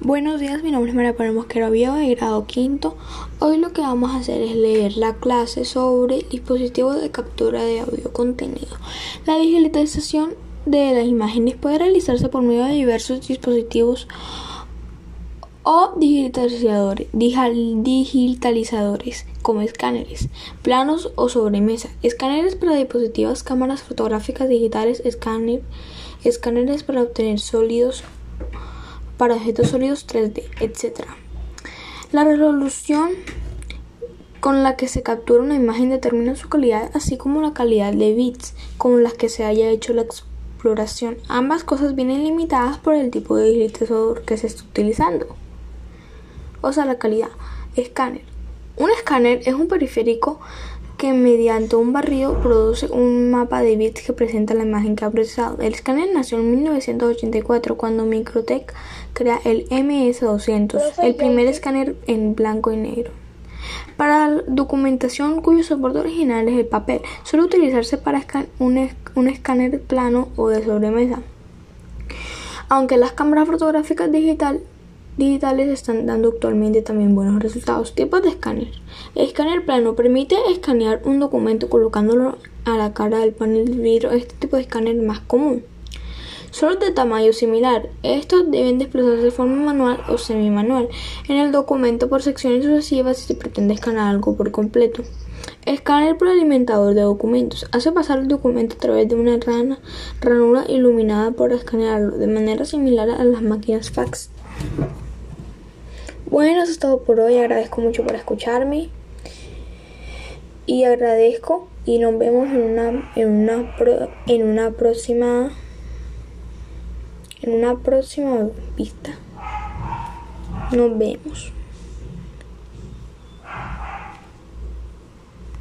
Buenos días, mi nombre es María Pablo Mosquera de grado quinto. Hoy lo que vamos a hacer es leer la clase sobre dispositivos de captura de audio contenido. La digitalización de las imágenes puede realizarse por medio de diversos dispositivos o digitalizadores, digitalizadores como escáneres, planos o sobremesa, escáneres para dispositivos, cámaras fotográficas digitales, escáner, escáneres para obtener sólidos para objetos sólidos 3D, etc. La resolución con la que se captura una imagen determina su calidad, así como la calidad de bits con las que se haya hecho la exploración. Ambas cosas vienen limitadas por el tipo de digitalizador que se está utilizando. O sea, la calidad. Escáner. Un escáner es un periférico que mediante un barrido produce un mapa de bits que presenta la imagen que ha procesado. El escáner nació en 1984 cuando Microtech crea el MS200, el primer escáner en blanco y negro. Para documentación cuyo soporte original es el papel, suele utilizarse para un, un escáner plano o de sobremesa. Aunque las cámaras fotográficas digital digitales están dando actualmente también buenos resultados. Tipos de escáner. El escáner plano permite escanear un documento colocándolo a la cara del panel de vidrio. Este tipo de escáner es más común. Solo de tamaño similar. Estos deben desplazarse de forma manual o semi-manual en el documento por secciones sucesivas si se pretende escanear algo por completo. Escáner por alimentador de documentos. Hace pasar el documento a través de una ranura iluminada por escanearlo, de manera similar a las máquinas fax. Bueno, eso es todo por hoy. Agradezco mucho por escucharme. Y agradezco y nos vemos en una en una en una próxima en una próxima vista. Nos vemos.